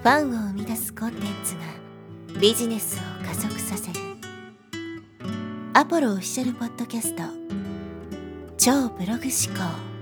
ファンを生み出すコンテンツがビジネスを加速させる。アポロオフィシャルポッドキャスト。超ブログ思考。